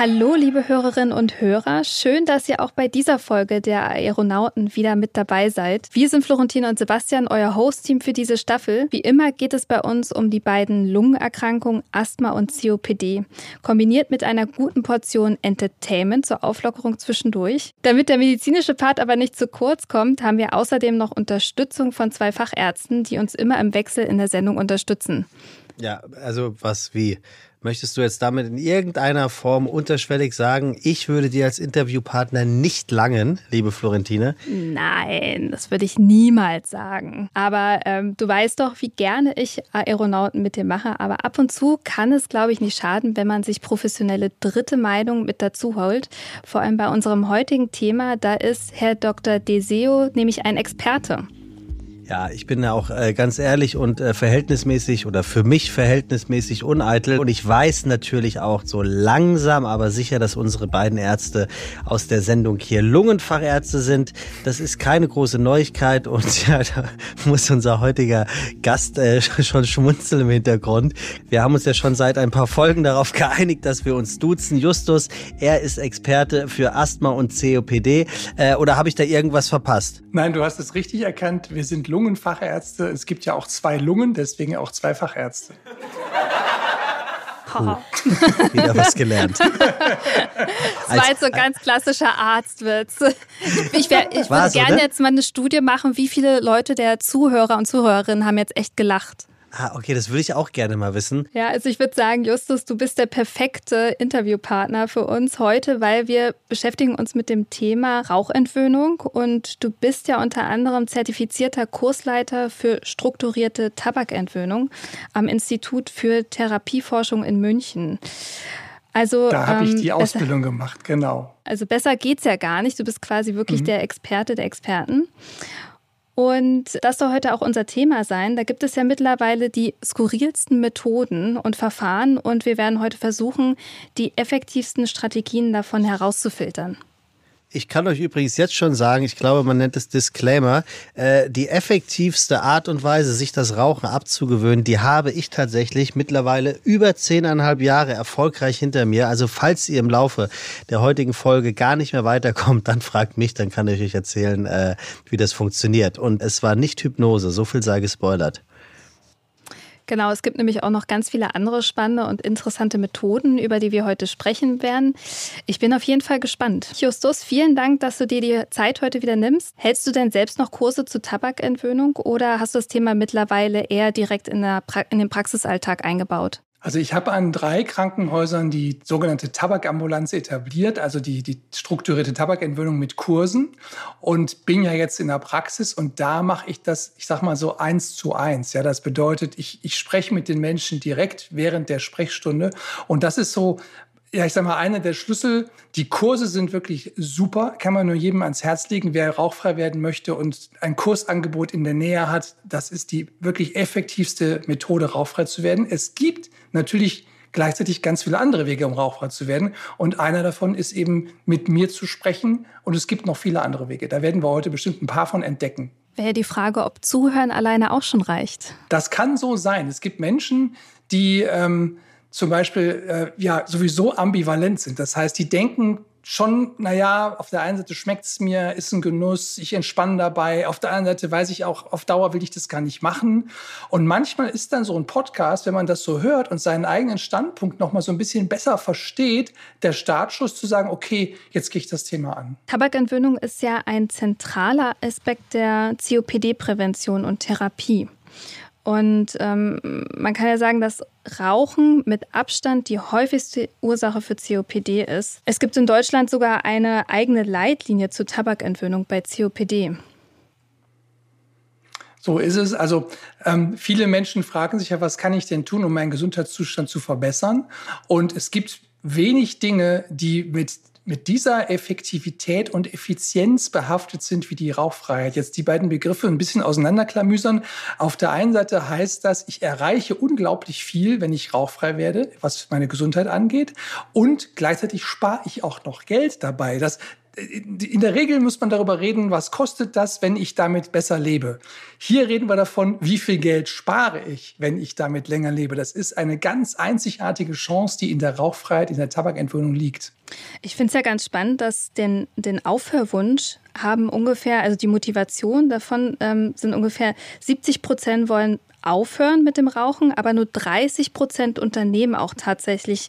Hallo, liebe Hörerinnen und Hörer. Schön, dass ihr auch bei dieser Folge der Aeronauten wieder mit dabei seid. Wir sind Florentine und Sebastian, euer Host-Team für diese Staffel. Wie immer geht es bei uns um die beiden Lungenerkrankungen Asthma und COPD, kombiniert mit einer guten Portion Entertainment zur Auflockerung zwischendurch. Damit der medizinische Part aber nicht zu kurz kommt, haben wir außerdem noch Unterstützung von zwei Fachärzten, die uns immer im Wechsel in der Sendung unterstützen. Ja, also was wie? Möchtest du jetzt damit in irgendeiner Form unterschwellig sagen, ich würde dir als Interviewpartner nicht langen, liebe Florentine? Nein, das würde ich niemals sagen. Aber ähm, du weißt doch, wie gerne ich Aeronauten mit dir mache. Aber ab und zu kann es, glaube ich, nicht schaden, wenn man sich professionelle dritte Meinung mit dazu holt. Vor allem bei unserem heutigen Thema, da ist Herr Dr. Deseo nämlich ein Experte. Ja, ich bin ja auch äh, ganz ehrlich und äh, verhältnismäßig oder für mich verhältnismäßig uneitel. Und ich weiß natürlich auch so langsam, aber sicher, dass unsere beiden Ärzte aus der Sendung hier Lungenfachärzte sind. Das ist keine große Neuigkeit und ja, da muss unser heutiger Gast äh, schon schmunzeln im Hintergrund. Wir haben uns ja schon seit ein paar Folgen darauf geeinigt, dass wir uns duzen. Justus, er ist Experte für Asthma und COPD. Äh, oder habe ich da irgendwas verpasst? Nein, du hast es richtig erkannt. Wir sind Lungenfachärzte. Lungenfachärzte. Es gibt ja auch zwei Lungen, deswegen auch zwei Fachärzte. Puh. Wieder was gelernt. Das war jetzt so ein ganz klassischer Arztwitz. Ich, wär, ich würde gerne oder? jetzt mal eine Studie machen, wie viele Leute der Zuhörer und Zuhörerinnen haben jetzt echt gelacht. Ah, okay, das würde ich auch gerne mal wissen. Ja, also ich würde sagen, Justus, du bist der perfekte Interviewpartner für uns heute, weil wir beschäftigen uns mit dem Thema Rauchentwöhnung und du bist ja unter anderem zertifizierter Kursleiter für strukturierte Tabakentwöhnung am Institut für Therapieforschung in München. Also, da habe ich die ähm, Ausbildung besser, gemacht, genau. Also besser geht's ja gar nicht. Du bist quasi wirklich mhm. der Experte der Experten. Und das soll heute auch unser Thema sein. Da gibt es ja mittlerweile die skurrilsten Methoden und Verfahren und wir werden heute versuchen, die effektivsten Strategien davon herauszufiltern. Ich kann euch übrigens jetzt schon sagen, ich glaube, man nennt es Disclaimer, äh, die effektivste Art und Weise, sich das Rauchen abzugewöhnen, die habe ich tatsächlich mittlerweile über zehneinhalb Jahre erfolgreich hinter mir. Also falls ihr im Laufe der heutigen Folge gar nicht mehr weiterkommt, dann fragt mich, dann kann ich euch erzählen, äh, wie das funktioniert. Und es war nicht Hypnose, so viel sei gespoilert. Genau, es gibt nämlich auch noch ganz viele andere spannende und interessante Methoden, über die wir heute sprechen werden. Ich bin auf jeden Fall gespannt. Justus, vielen Dank, dass du dir die Zeit heute wieder nimmst. Hältst du denn selbst noch Kurse zur Tabakentwöhnung oder hast du das Thema mittlerweile eher direkt in, in den Praxisalltag eingebaut? Also ich habe an drei Krankenhäusern die sogenannte Tabakambulanz etabliert, also die, die strukturierte Tabakentwöhnung mit Kursen und bin ja jetzt in der Praxis und da mache ich das, ich sag mal so eins zu eins. Ja, das bedeutet, ich, ich spreche mit den Menschen direkt während der Sprechstunde und das ist so ja, ich sag mal, einer der Schlüssel. Die Kurse sind wirklich super, kann man nur jedem ans Herz legen, wer rauchfrei werden möchte und ein Kursangebot in der Nähe hat. Das ist die wirklich effektivste Methode, rauchfrei zu werden. Es gibt natürlich gleichzeitig ganz viele andere Wege, um rauchfrei zu werden. Und einer davon ist eben mit mir zu sprechen. Und es gibt noch viele andere Wege. Da werden wir heute bestimmt ein paar von entdecken. Wäre die Frage, ob Zuhören alleine auch schon reicht. Das kann so sein. Es gibt Menschen, die ähm, zum Beispiel äh, ja sowieso ambivalent sind. Das heißt, die denken schon, naja, auf der einen Seite schmeckt es mir, ist ein Genuss, ich entspanne dabei. Auf der anderen Seite weiß ich auch, auf Dauer will ich das gar nicht machen. Und manchmal ist dann so ein Podcast, wenn man das so hört und seinen eigenen Standpunkt noch mal so ein bisschen besser versteht, der Startschuss zu sagen, okay, jetzt gehe ich das Thema an. Tabakentwöhnung ist ja ein zentraler Aspekt der COPD-Prävention und Therapie. Und ähm, man kann ja sagen, dass Rauchen mit Abstand die häufigste Ursache für COPD ist. Es gibt in Deutschland sogar eine eigene Leitlinie zur Tabakentwöhnung bei COPD. So ist es. Also ähm, viele Menschen fragen sich ja, was kann ich denn tun, um meinen Gesundheitszustand zu verbessern? Und es gibt wenig Dinge, die mit mit dieser Effektivität und Effizienz behaftet sind wie die Rauchfreiheit. Jetzt die beiden Begriffe ein bisschen auseinanderklamüsern. Auf der einen Seite heißt das, ich erreiche unglaublich viel, wenn ich rauchfrei werde, was meine Gesundheit angeht. Und gleichzeitig spare ich auch noch Geld dabei. Das, in der Regel muss man darüber reden, was kostet das, wenn ich damit besser lebe. Hier reden wir davon, wie viel Geld spare ich, wenn ich damit länger lebe. Das ist eine ganz einzigartige Chance, die in der Rauchfreiheit, in der Tabakentwöhnung liegt. Ich finde es ja ganz spannend, dass den, den Aufhörwunsch haben ungefähr, also die Motivation davon ähm, sind ungefähr 70 Prozent wollen aufhören mit dem Rauchen, aber nur 30 Prozent unternehmen auch tatsächlich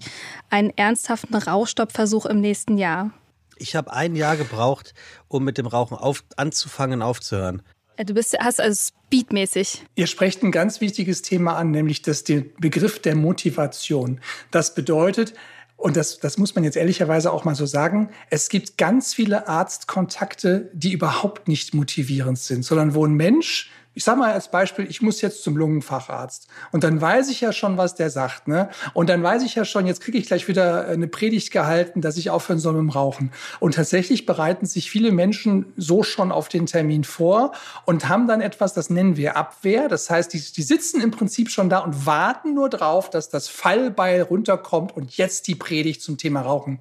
einen ernsthaften Rauchstoppversuch im nächsten Jahr. Ich habe ein Jahr gebraucht, um mit dem Rauchen auf, anzufangen, aufzuhören. Äh, du bist, hast also speedmäßig. Ihr sprecht ein ganz wichtiges Thema an, nämlich das, den Begriff der Motivation. Das bedeutet, und das, das muss man jetzt ehrlicherweise auch mal so sagen, es gibt ganz viele Arztkontakte, die überhaupt nicht motivierend sind, sondern wo ein Mensch ich sage mal als Beispiel, ich muss jetzt zum Lungenfacharzt. Und dann weiß ich ja schon, was der sagt. Ne? Und dann weiß ich ja schon, jetzt kriege ich gleich wieder eine Predigt gehalten, dass ich aufhören soll mit dem Rauchen. Und tatsächlich bereiten sich viele Menschen so schon auf den Termin vor und haben dann etwas, das nennen wir Abwehr. Das heißt, die, die sitzen im Prinzip schon da und warten nur drauf, dass das Fallbeil runterkommt und jetzt die Predigt zum Thema Rauchen.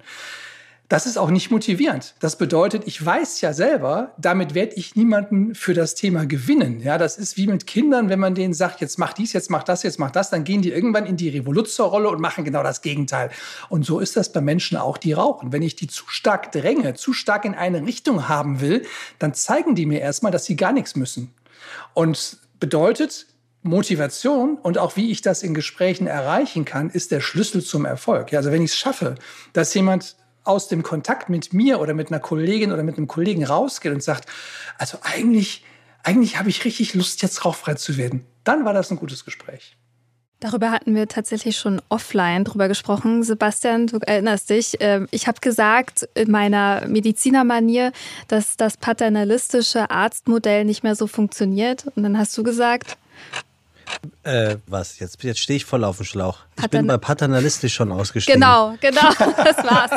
Das ist auch nicht motivierend. Das bedeutet, ich weiß ja selber, damit werde ich niemanden für das Thema gewinnen. Ja, das ist wie mit Kindern, wenn man denen sagt, jetzt mach dies, jetzt mach das, jetzt mach das, dann gehen die irgendwann in die Revoluzerrolle und machen genau das Gegenteil. Und so ist das bei Menschen auch, die rauchen. Wenn ich die zu stark dränge, zu stark in eine Richtung haben will, dann zeigen die mir erstmal, dass sie gar nichts müssen. Und bedeutet, Motivation und auch wie ich das in Gesprächen erreichen kann, ist der Schlüssel zum Erfolg. Ja, also wenn ich es schaffe, dass jemand aus dem Kontakt mit mir oder mit einer Kollegin oder mit einem Kollegen rausgeht und sagt, also eigentlich, eigentlich habe ich richtig Lust, jetzt rauchfrei zu werden, dann war das ein gutes Gespräch. Darüber hatten wir tatsächlich schon offline drüber gesprochen. Sebastian, du erinnerst dich. Ähm, ich habe gesagt in meiner Medizinermanier, dass das paternalistische Arztmodell nicht mehr so funktioniert. Und dann hast du gesagt, äh, was? Jetzt, jetzt stehe ich voll auf dem Schlauch. Ich bin bei paternalistisch schon ausgestiegen. Genau, genau, das war's.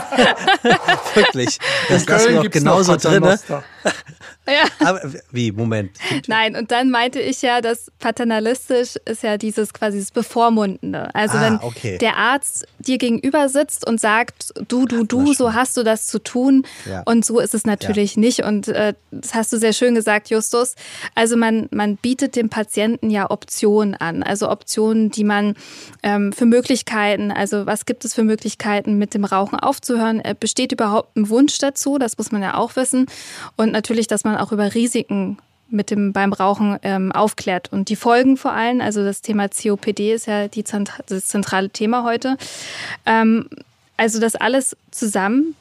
Wirklich. Das lassen wir auch genauso drin. Ja. Aber wie, Moment. Nein, und dann meinte ich ja, dass paternalistisch ist ja dieses quasi das Bevormundende. Also ah, wenn okay. der Arzt dir gegenüber sitzt und sagt, du, du, du, so hast du das zu tun. Ja. Und so ist es natürlich ja. nicht. Und äh, das hast du sehr schön gesagt, Justus. Also man, man bietet dem Patienten ja Optionen an. Also Optionen, die man ähm, für Möglichkeiten, also was gibt es für Möglichkeiten, mit dem Rauchen aufzuhören? Besteht überhaupt ein Wunsch dazu? Das muss man ja auch wissen. Und natürlich, dass man auch über Risiken mit dem beim Rauchen ähm, aufklärt und die Folgen vor allem. Also das Thema COPD ist ja die, das zentrale Thema heute. Ähm, also das alles zusammen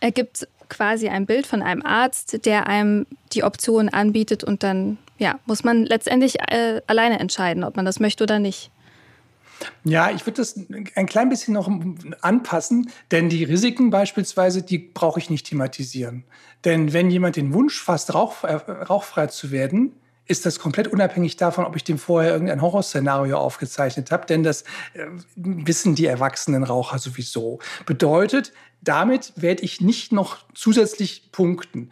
ergibt quasi ein Bild von einem Arzt, der einem die Option anbietet und dann ja muss man letztendlich äh, alleine entscheiden, ob man das möchte oder nicht. Ja, ich würde das ein klein bisschen noch anpassen, denn die Risiken beispielsweise, die brauche ich nicht thematisieren. Denn wenn jemand den Wunsch fasst, rauch, äh, rauchfrei zu werden, ist das komplett unabhängig davon, ob ich dem vorher irgendein Horrorszenario aufgezeichnet habe, denn das äh, wissen die erwachsenen Raucher sowieso. Bedeutet, damit werde ich nicht noch zusätzlich punkten.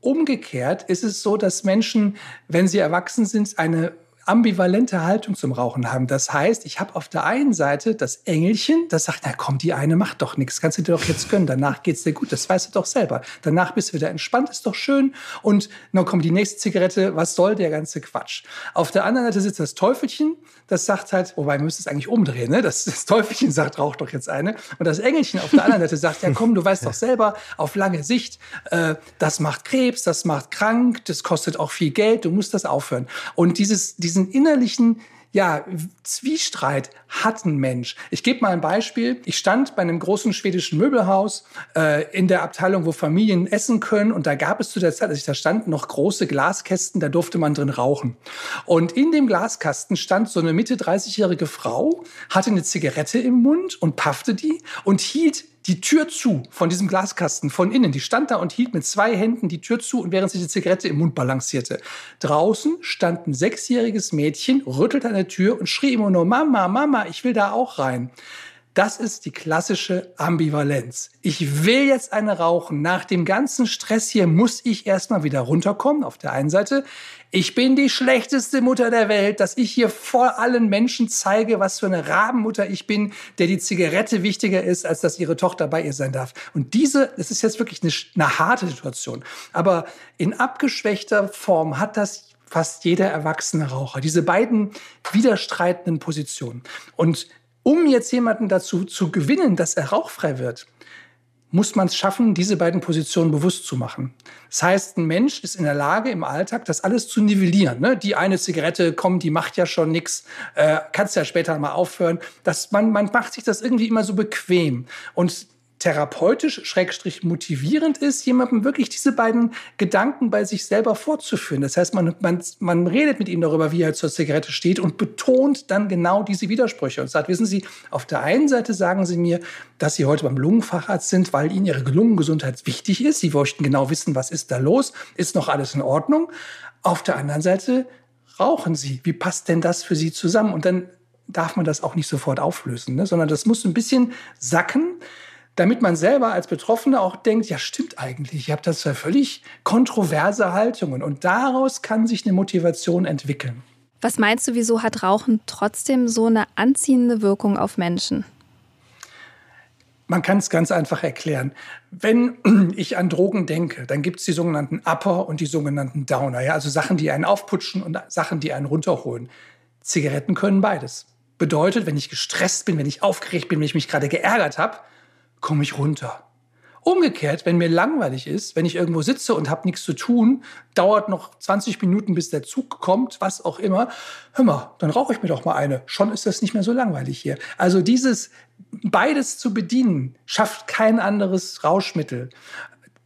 Umgekehrt ist es so, dass Menschen, wenn sie erwachsen sind, eine ambivalente Haltung zum Rauchen haben. Das heißt, ich habe auf der einen Seite das Engelchen, das sagt, na komm, die eine macht doch nichts, kannst du dir doch jetzt gönnen, danach geht's dir gut, das weißt du doch selber. Danach bist du wieder entspannt, ist doch schön und dann kommt die nächste Zigarette, was soll der ganze Quatsch? Auf der anderen Seite sitzt das Teufelchen, das sagt halt, wobei wir müssen es eigentlich umdrehen, ne? Das, das Teufelchen sagt, rauch doch jetzt eine und das Engelchen auf der anderen Seite sagt, ja komm, du weißt doch selber, auf lange Sicht, äh, das macht Krebs, das macht krank, das kostet auch viel Geld, du musst das aufhören. Und dieses, dieses diesen innerlichen ja, Zwiestreit hat ein Mensch. Ich gebe mal ein Beispiel. Ich stand bei einem großen schwedischen Möbelhaus äh, in der Abteilung, wo Familien essen können. Und da gab es zu der Zeit, als ich da stand, noch große Glaskästen, da durfte man drin rauchen. Und in dem Glaskasten stand so eine Mitte 30-jährige Frau, hatte eine Zigarette im Mund und paffte die und hielt die Tür zu von diesem Glaskasten von innen. Die stand da und hielt mit zwei Händen die Tür zu und während sie die Zigarette im Mund balancierte. Draußen stand ein sechsjähriges Mädchen, rüttelte an der Tür und schrie immer nur, Mama, Mama, ich will da auch rein. Das ist die klassische Ambivalenz. Ich will jetzt eine rauchen. Nach dem ganzen Stress hier muss ich erstmal wieder runterkommen. Auf der einen Seite. Ich bin die schlechteste Mutter der Welt, dass ich hier vor allen Menschen zeige, was für eine Rabenmutter ich bin, der die Zigarette wichtiger ist, als dass ihre Tochter bei ihr sein darf. Und diese, es ist jetzt wirklich eine, eine harte Situation. Aber in abgeschwächter Form hat das fast jeder erwachsene Raucher. Diese beiden widerstreitenden Positionen. Und um jetzt jemanden dazu zu gewinnen, dass er rauchfrei wird, muss man es schaffen, diese beiden Positionen bewusst zu machen. Das heißt, ein Mensch ist in der Lage, im Alltag das alles zu nivellieren. Ne? Die eine Zigarette kommt, die macht ja schon nichts, äh, kannst ja später mal aufhören. Das, man, man macht sich das irgendwie immer so bequem. Und therapeutisch, schrägstrich motivierend ist, jemandem wirklich diese beiden Gedanken bei sich selber fortzuführen. Das heißt, man, man, man redet mit ihm darüber, wie er zur Zigarette steht und betont dann genau diese Widersprüche und sagt, wissen Sie, auf der einen Seite sagen Sie mir, dass Sie heute beim Lungenfacharzt sind, weil Ihnen Ihre Lungengesundheit wichtig ist. Sie möchten genau wissen, was ist da los? Ist noch alles in Ordnung? Auf der anderen Seite rauchen Sie. Wie passt denn das für Sie zusammen? Und dann darf man das auch nicht sofort auflösen, ne? sondern das muss ein bisschen sacken damit man selber als Betroffener auch denkt, ja stimmt eigentlich, ich habe das ja völlig kontroverse Haltungen und daraus kann sich eine Motivation entwickeln. Was meinst du, wieso hat Rauchen trotzdem so eine anziehende Wirkung auf Menschen? Man kann es ganz einfach erklären. Wenn ich an Drogen denke, dann gibt es die sogenannten Upper und die sogenannten Downer. Ja? Also Sachen, die einen aufputschen und Sachen, die einen runterholen. Zigaretten können beides. Bedeutet, wenn ich gestresst bin, wenn ich aufgeregt bin, wenn ich mich gerade geärgert habe, komme ich runter. Umgekehrt, wenn mir langweilig ist, wenn ich irgendwo sitze und habe nichts zu tun, dauert noch 20 Minuten, bis der Zug kommt, was auch immer, hör mal, dann rauche ich mir doch mal eine. Schon ist das nicht mehr so langweilig hier. Also dieses beides zu bedienen, schafft kein anderes Rauschmittel.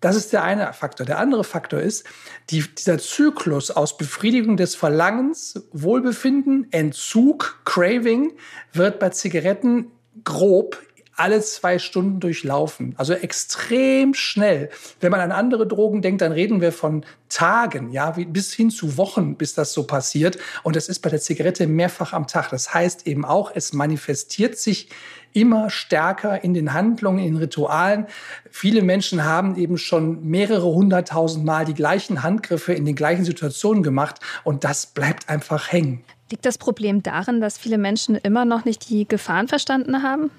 Das ist der eine Faktor. Der andere Faktor ist, die, dieser Zyklus aus Befriedigung des Verlangens, Wohlbefinden, Entzug, Craving wird bei Zigaretten grob alle zwei Stunden durchlaufen. Also extrem schnell. Wenn man an andere Drogen denkt, dann reden wir von Tagen, ja, bis hin zu Wochen, bis das so passiert. Und das ist bei der Zigarette mehrfach am Tag. Das heißt eben auch, es manifestiert sich immer stärker in den Handlungen, in Ritualen. Viele Menschen haben eben schon mehrere hunderttausend Mal die gleichen Handgriffe in den gleichen Situationen gemacht und das bleibt einfach hängen. Liegt das Problem darin, dass viele Menschen immer noch nicht die Gefahren verstanden haben?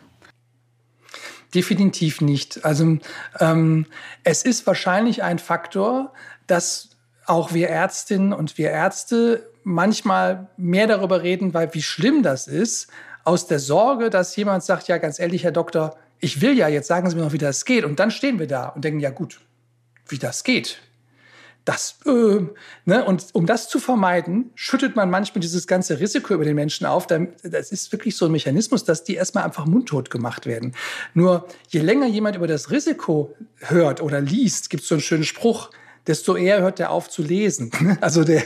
Definitiv nicht. Also ähm, es ist wahrscheinlich ein Faktor, dass auch wir Ärztinnen und wir Ärzte manchmal mehr darüber reden, weil wie schlimm das ist, aus der Sorge, dass jemand sagt, ja ganz ehrlich, Herr Doktor, ich will ja, jetzt sagen Sie mir noch, wie das geht. Und dann stehen wir da und denken, ja gut, wie das geht das, äh, ne? Und um das zu vermeiden, schüttet man manchmal dieses ganze Risiko über den Menschen auf. Das ist wirklich so ein Mechanismus, dass die erstmal einfach mundtot gemacht werden. Nur je länger jemand über das Risiko hört oder liest, gibt es so einen schönen Spruch, desto eher hört er auf zu lesen. Also der,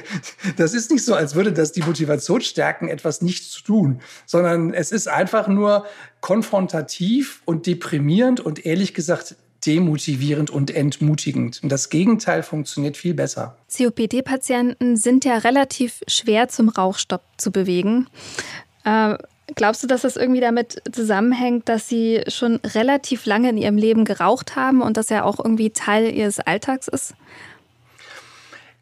das ist nicht so, als würde das die Motivation stärken, etwas nicht zu tun, sondern es ist einfach nur konfrontativ und deprimierend und ehrlich gesagt demotivierend und entmutigend. Und das Gegenteil funktioniert viel besser. COPD-Patienten sind ja relativ schwer zum Rauchstopp zu bewegen. Äh, glaubst du, dass das irgendwie damit zusammenhängt, dass sie schon relativ lange in ihrem Leben geraucht haben und das ja auch irgendwie Teil ihres Alltags ist?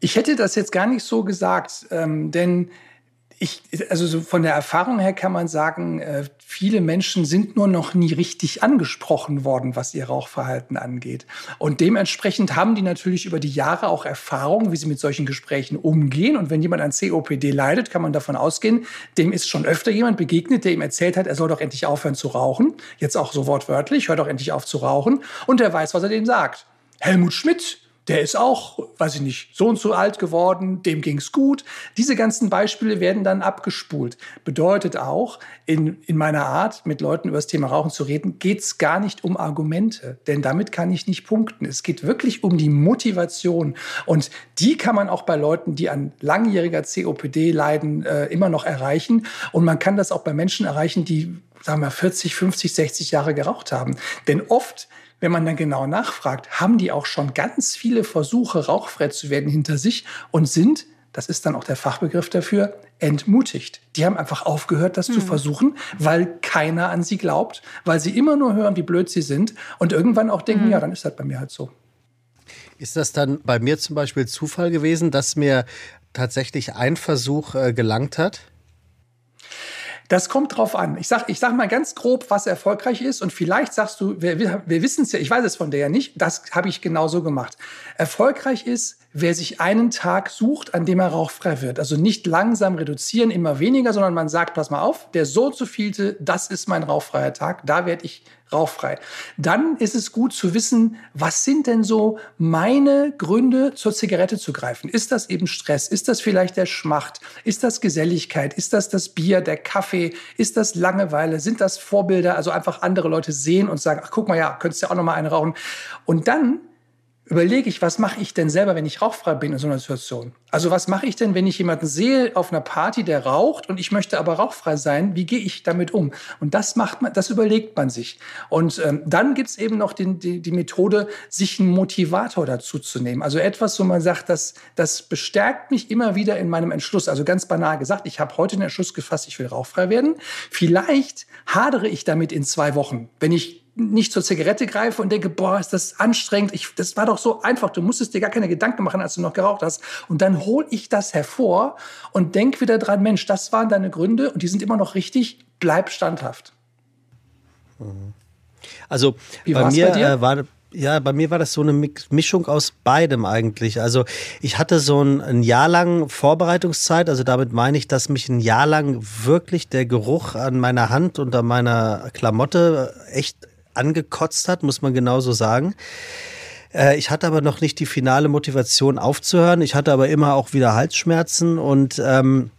Ich hätte das jetzt gar nicht so gesagt, ähm, denn ich, also so von der Erfahrung her kann man sagen, äh, viele Menschen sind nur noch nie richtig angesprochen worden, was ihr Rauchverhalten angeht. Und dementsprechend haben die natürlich über die Jahre auch Erfahrung, wie sie mit solchen Gesprächen umgehen. Und wenn jemand an COPD leidet, kann man davon ausgehen, dem ist schon öfter jemand begegnet, der ihm erzählt hat, er soll doch endlich aufhören zu rauchen. Jetzt auch so wortwörtlich, hör doch endlich auf zu rauchen. Und er weiß, was er dem sagt. Helmut Schmidt der ist auch, weiß ich nicht, so und so alt geworden, dem ging's gut. Diese ganzen Beispiele werden dann abgespult. Bedeutet auch, in, in meiner Art, mit Leuten über das Thema Rauchen zu reden, geht's gar nicht um Argumente, denn damit kann ich nicht punkten. Es geht wirklich um die Motivation und die kann man auch bei Leuten, die an langjähriger COPD leiden, äh, immer noch erreichen. Und man kann das auch bei Menschen erreichen, die, sagen wir, 40, 50, 60 Jahre geraucht haben. Denn oft wenn man dann genau nachfragt, haben die auch schon ganz viele Versuche, rauchfrei zu werden hinter sich und sind das ist dann auch der Fachbegriff dafür, entmutigt. Die haben einfach aufgehört, das hm. zu versuchen, weil keiner an sie glaubt, weil sie immer nur hören, wie blöd sie sind und irgendwann auch denken, hm. ja, dann ist das bei mir halt so. Ist das dann bei mir zum Beispiel Zufall gewesen, dass mir tatsächlich ein Versuch äh, gelangt hat? Das kommt drauf an. Ich sag, ich sag mal ganz grob, was erfolgreich ist. Und vielleicht sagst du, wir, wir, wissen es ja, ich weiß es von der ja nicht, das habe ich genauso gemacht. Erfolgreich ist, wer sich einen Tag sucht, an dem er rauchfrei wird. Also nicht langsam reduzieren, immer weniger, sondern man sagt, pass mal auf, der so zu vielte, das ist mein rauchfreier Tag, da werde ich rauchfrei. Dann ist es gut zu wissen, was sind denn so meine Gründe, zur Zigarette zu greifen? Ist das eben Stress? Ist das vielleicht der Schmacht? Ist das Geselligkeit? Ist das das Bier, der Kaffee? Ist das Langeweile? Sind das Vorbilder? Also einfach andere Leute sehen und sagen, ach guck mal, ja, könntest ja auch noch mal eine rauchen. Und dann überlege ich, was mache ich denn selber, wenn ich rauchfrei bin in so einer Situation? Also was mache ich denn, wenn ich jemanden sehe auf einer Party, der raucht und ich möchte aber rauchfrei sein? Wie gehe ich damit um? Und das macht man, das überlegt man sich. Und ähm, dann gibt's eben noch den, die, die Methode, sich einen Motivator dazu zu nehmen. Also etwas, wo man sagt, das, das bestärkt mich immer wieder in meinem Entschluss. Also ganz banal gesagt, ich habe heute den Entschluss gefasst, ich will rauchfrei werden. Vielleicht hadere ich damit in zwei Wochen, wenn ich nicht zur Zigarette greife und denke, boah, ist das anstrengend. Ich, das war doch so einfach. Du musstest dir gar keine Gedanken machen, als du noch geraucht hast. Und dann hole ich das hervor und denk wieder dran, Mensch, das waren deine Gründe und die sind immer noch richtig. Bleib standhaft. Also Wie bei mir bei äh, war ja, bei mir war das so eine Mischung aus beidem eigentlich. Also ich hatte so ein, ein, Jahr lang Vorbereitungszeit. Also damit meine ich, dass mich ein Jahr lang wirklich der Geruch an meiner Hand und an meiner Klamotte echt angekotzt hat, muss man genauso sagen. Äh, ich hatte aber noch nicht die finale Motivation aufzuhören. Ich hatte aber immer auch wieder Halsschmerzen und ähm,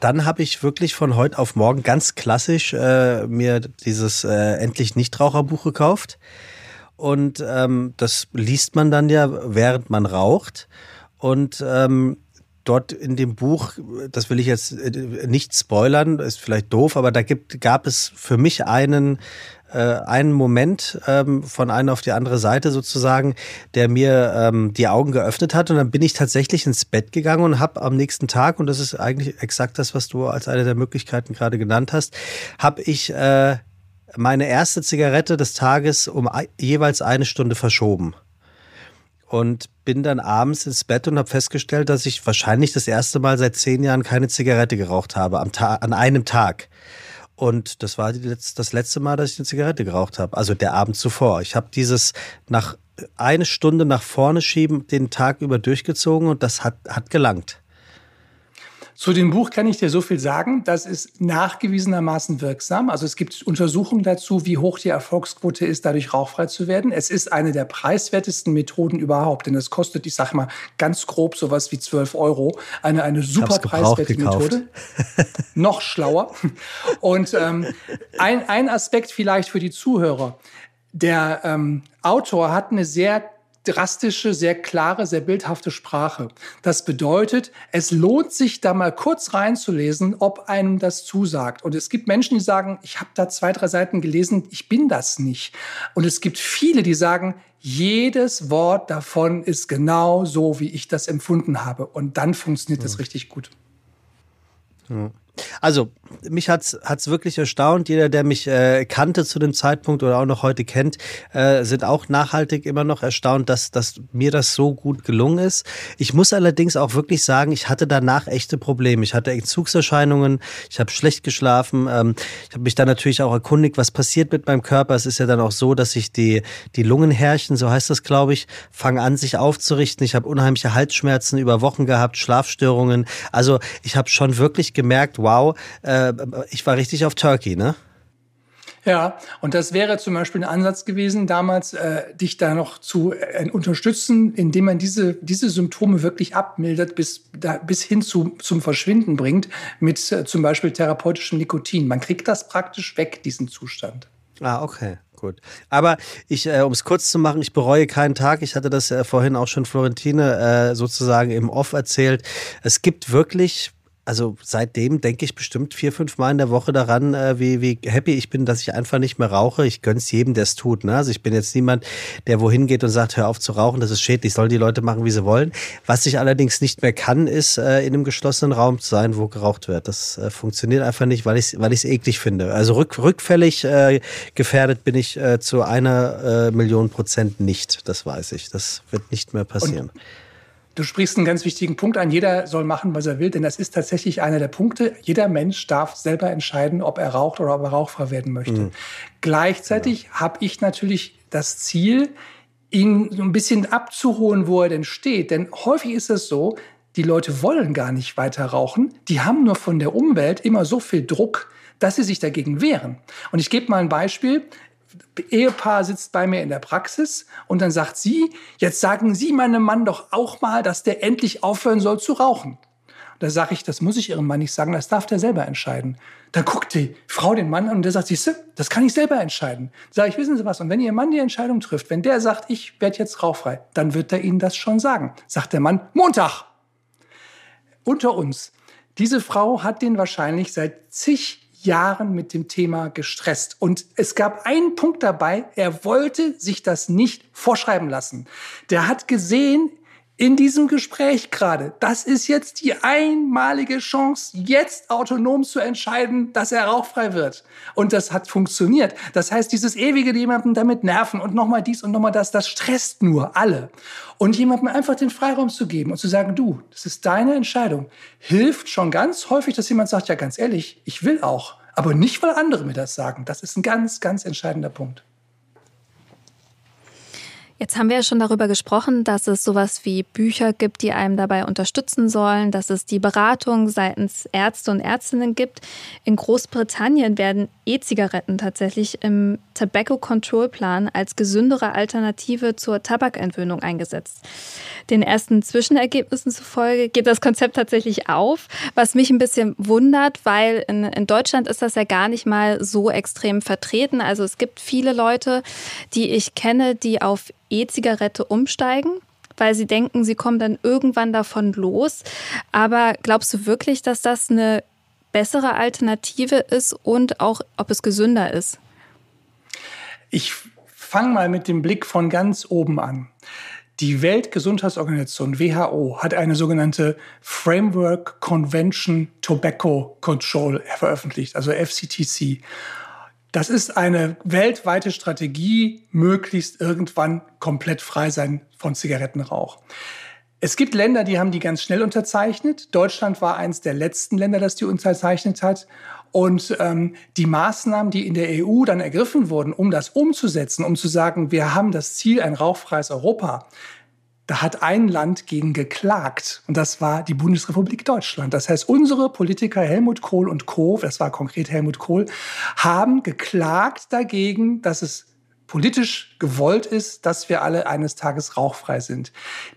dann habe ich wirklich von heute auf morgen ganz klassisch äh, mir dieses äh, endlich Nichtraucherbuch gekauft. Und ähm, das liest man dann ja, während man raucht. Und ähm, dort in dem Buch, das will ich jetzt äh, nicht spoilern, ist vielleicht doof, aber da gibt, gab es für mich einen äh, einen Moment ähm, von einer auf die andere Seite sozusagen, der mir ähm, die Augen geöffnet hat. Und dann bin ich tatsächlich ins Bett gegangen und habe am nächsten Tag, und das ist eigentlich exakt das, was du als eine der Möglichkeiten gerade genannt hast, habe ich äh, meine erste Zigarette des Tages um jeweils eine Stunde verschoben und bin dann abends ins Bett und habe festgestellt, dass ich wahrscheinlich das erste Mal seit zehn Jahren keine Zigarette geraucht habe am Ta an einem Tag. Und das war das letzte Mal, dass ich eine Zigarette geraucht habe. Also der Abend zuvor. Ich habe dieses nach eine Stunde nach vorne schieben den Tag über durchgezogen und das hat, hat gelangt. Zu dem Buch kann ich dir so viel sagen. Das ist nachgewiesenermaßen wirksam. Also es gibt Untersuchungen dazu, wie hoch die Erfolgsquote ist, dadurch rauchfrei zu werden. Es ist eine der preiswertesten Methoden überhaupt, denn es kostet, ich sage mal ganz grob, sowas wie 12 Euro. Eine, eine super preiswerte Methode. Noch schlauer. Und ähm, ein, ein Aspekt vielleicht für die Zuhörer. Der ähm, Autor hat eine sehr drastische, sehr klare, sehr bildhafte Sprache. Das bedeutet, es lohnt sich da mal kurz reinzulesen, ob einem das zusagt. Und es gibt Menschen, die sagen, ich habe da zwei, drei Seiten gelesen, ich bin das nicht. Und es gibt viele, die sagen, jedes Wort davon ist genau so, wie ich das empfunden habe. Und dann funktioniert ja. das richtig gut. Ja. Also, mich hat's hat's wirklich erstaunt. Jeder, der mich äh, kannte zu dem Zeitpunkt oder auch noch heute kennt, äh, sind auch nachhaltig immer noch erstaunt, dass, dass mir das so gut gelungen ist. Ich muss allerdings auch wirklich sagen, ich hatte danach echte Probleme. Ich hatte Entzugserscheinungen, ich habe schlecht geschlafen. Ähm, ich habe mich dann natürlich auch erkundigt, was passiert mit meinem Körper. Es ist ja dann auch so, dass sich die, die Lungenhärchen, so heißt das, glaube ich, fangen an, sich aufzurichten. Ich habe unheimliche Halsschmerzen über Wochen gehabt, Schlafstörungen. Also ich habe schon wirklich gemerkt, wow, äh, ich war richtig auf Turkey, ne? Ja, und das wäre zum Beispiel ein Ansatz gewesen, damals äh, dich da noch zu äh, unterstützen, indem man diese, diese Symptome wirklich abmildert, bis, da, bis hin zu, zum Verschwinden bringt, mit äh, zum Beispiel therapeutischem Nikotin. Man kriegt das praktisch weg, diesen Zustand. Ah, okay. Gut. Aber ich, äh, um es kurz zu machen, ich bereue keinen Tag. Ich hatte das äh, vorhin auch schon Florentine äh, sozusagen im Off erzählt. Es gibt wirklich also seitdem denke ich bestimmt vier, fünf Mal in der Woche daran, äh, wie, wie happy ich bin, dass ich einfach nicht mehr rauche. Ich gönn's jedem, der es tut. Ne? Also ich bin jetzt niemand, der wohin geht und sagt, hör auf zu rauchen, das ist schädlich, sollen die Leute machen, wie sie wollen. Was ich allerdings nicht mehr kann, ist äh, in einem geschlossenen Raum zu sein, wo geraucht wird. Das äh, funktioniert einfach nicht, weil ich weil ich's eklig finde. Also rück, rückfällig äh, gefährdet bin ich äh, zu einer äh, Million Prozent nicht. Das weiß ich. Das wird nicht mehr passieren. Und Du sprichst einen ganz wichtigen Punkt an. Jeder soll machen, was er will, denn das ist tatsächlich einer der Punkte. Jeder Mensch darf selber entscheiden, ob er raucht oder ob er rauchfrei werden möchte. Mhm. Gleichzeitig ja. habe ich natürlich das Ziel, ihn so ein bisschen abzuholen, wo er denn steht. Denn häufig ist es so, die Leute wollen gar nicht weiter rauchen. Die haben nur von der Umwelt immer so viel Druck, dass sie sich dagegen wehren. Und ich gebe mal ein Beispiel. Ehepaar sitzt bei mir in der Praxis und dann sagt sie, jetzt sagen Sie meinem Mann doch auch mal, dass der endlich aufhören soll zu rauchen. Da sage ich, das muss ich Ihrem Mann nicht sagen, das darf der selber entscheiden. Da guckt die Frau den Mann an und der sagt, siehste, das kann ich selber entscheiden. Sage ich, wissen Sie was, und wenn Ihr Mann die Entscheidung trifft, wenn der sagt, ich werde jetzt rauchfrei, dann wird er Ihnen das schon sagen. Sagt der Mann, Montag. Unter uns. Diese Frau hat den wahrscheinlich seit zig Jahren mit dem Thema gestresst. Und es gab einen Punkt dabei, er wollte sich das nicht vorschreiben lassen. Der hat gesehen, in diesem Gespräch gerade, das ist jetzt die einmalige Chance, jetzt autonom zu entscheiden, dass er rauchfrei wird. Und das hat funktioniert. Das heißt, dieses ewige jemanden damit nerven und nochmal dies und nochmal das, das stresst nur alle. Und jemandem einfach den Freiraum zu geben und zu sagen, du, das ist deine Entscheidung, hilft schon ganz häufig, dass jemand sagt, ja, ganz ehrlich, ich will auch. Aber nicht, weil andere mir das sagen. Das ist ein ganz, ganz entscheidender Punkt. Jetzt haben wir ja schon darüber gesprochen, dass es sowas wie Bücher gibt, die einem dabei unterstützen sollen, dass es die Beratung seitens Ärzte und Ärztinnen gibt. In Großbritannien werden E-Zigaretten tatsächlich im Tobacco Control Plan als gesündere Alternative zur Tabakentwöhnung eingesetzt. Den ersten Zwischenergebnissen zufolge geht das Konzept tatsächlich auf, was mich ein bisschen wundert, weil in, in Deutschland ist das ja gar nicht mal so extrem vertreten. Also es gibt viele Leute, die ich kenne, die auf E-Zigarette umsteigen weil sie denken, sie kommen dann irgendwann davon los. Aber glaubst du wirklich, dass das eine bessere Alternative ist und auch, ob es gesünder ist? Ich fange mal mit dem Blick von ganz oben an. Die Weltgesundheitsorganisation WHO hat eine sogenannte Framework Convention Tobacco Control veröffentlicht, also FCTC. Das ist eine weltweite Strategie, möglichst irgendwann komplett frei sein von Zigarettenrauch. Es gibt Länder, die haben die ganz schnell unterzeichnet. Deutschland war eines der letzten Länder, das die unterzeichnet hat. Und ähm, die Maßnahmen, die in der EU dann ergriffen wurden, um das umzusetzen, um zu sagen, wir haben das Ziel, ein rauchfreies Europa, da hat ein Land gegen geklagt und das war die Bundesrepublik Deutschland. Das heißt, unsere Politiker Helmut Kohl und Co., das war konkret Helmut Kohl, haben geklagt dagegen, dass es politisch gewollt ist, dass wir alle eines Tages rauchfrei sind.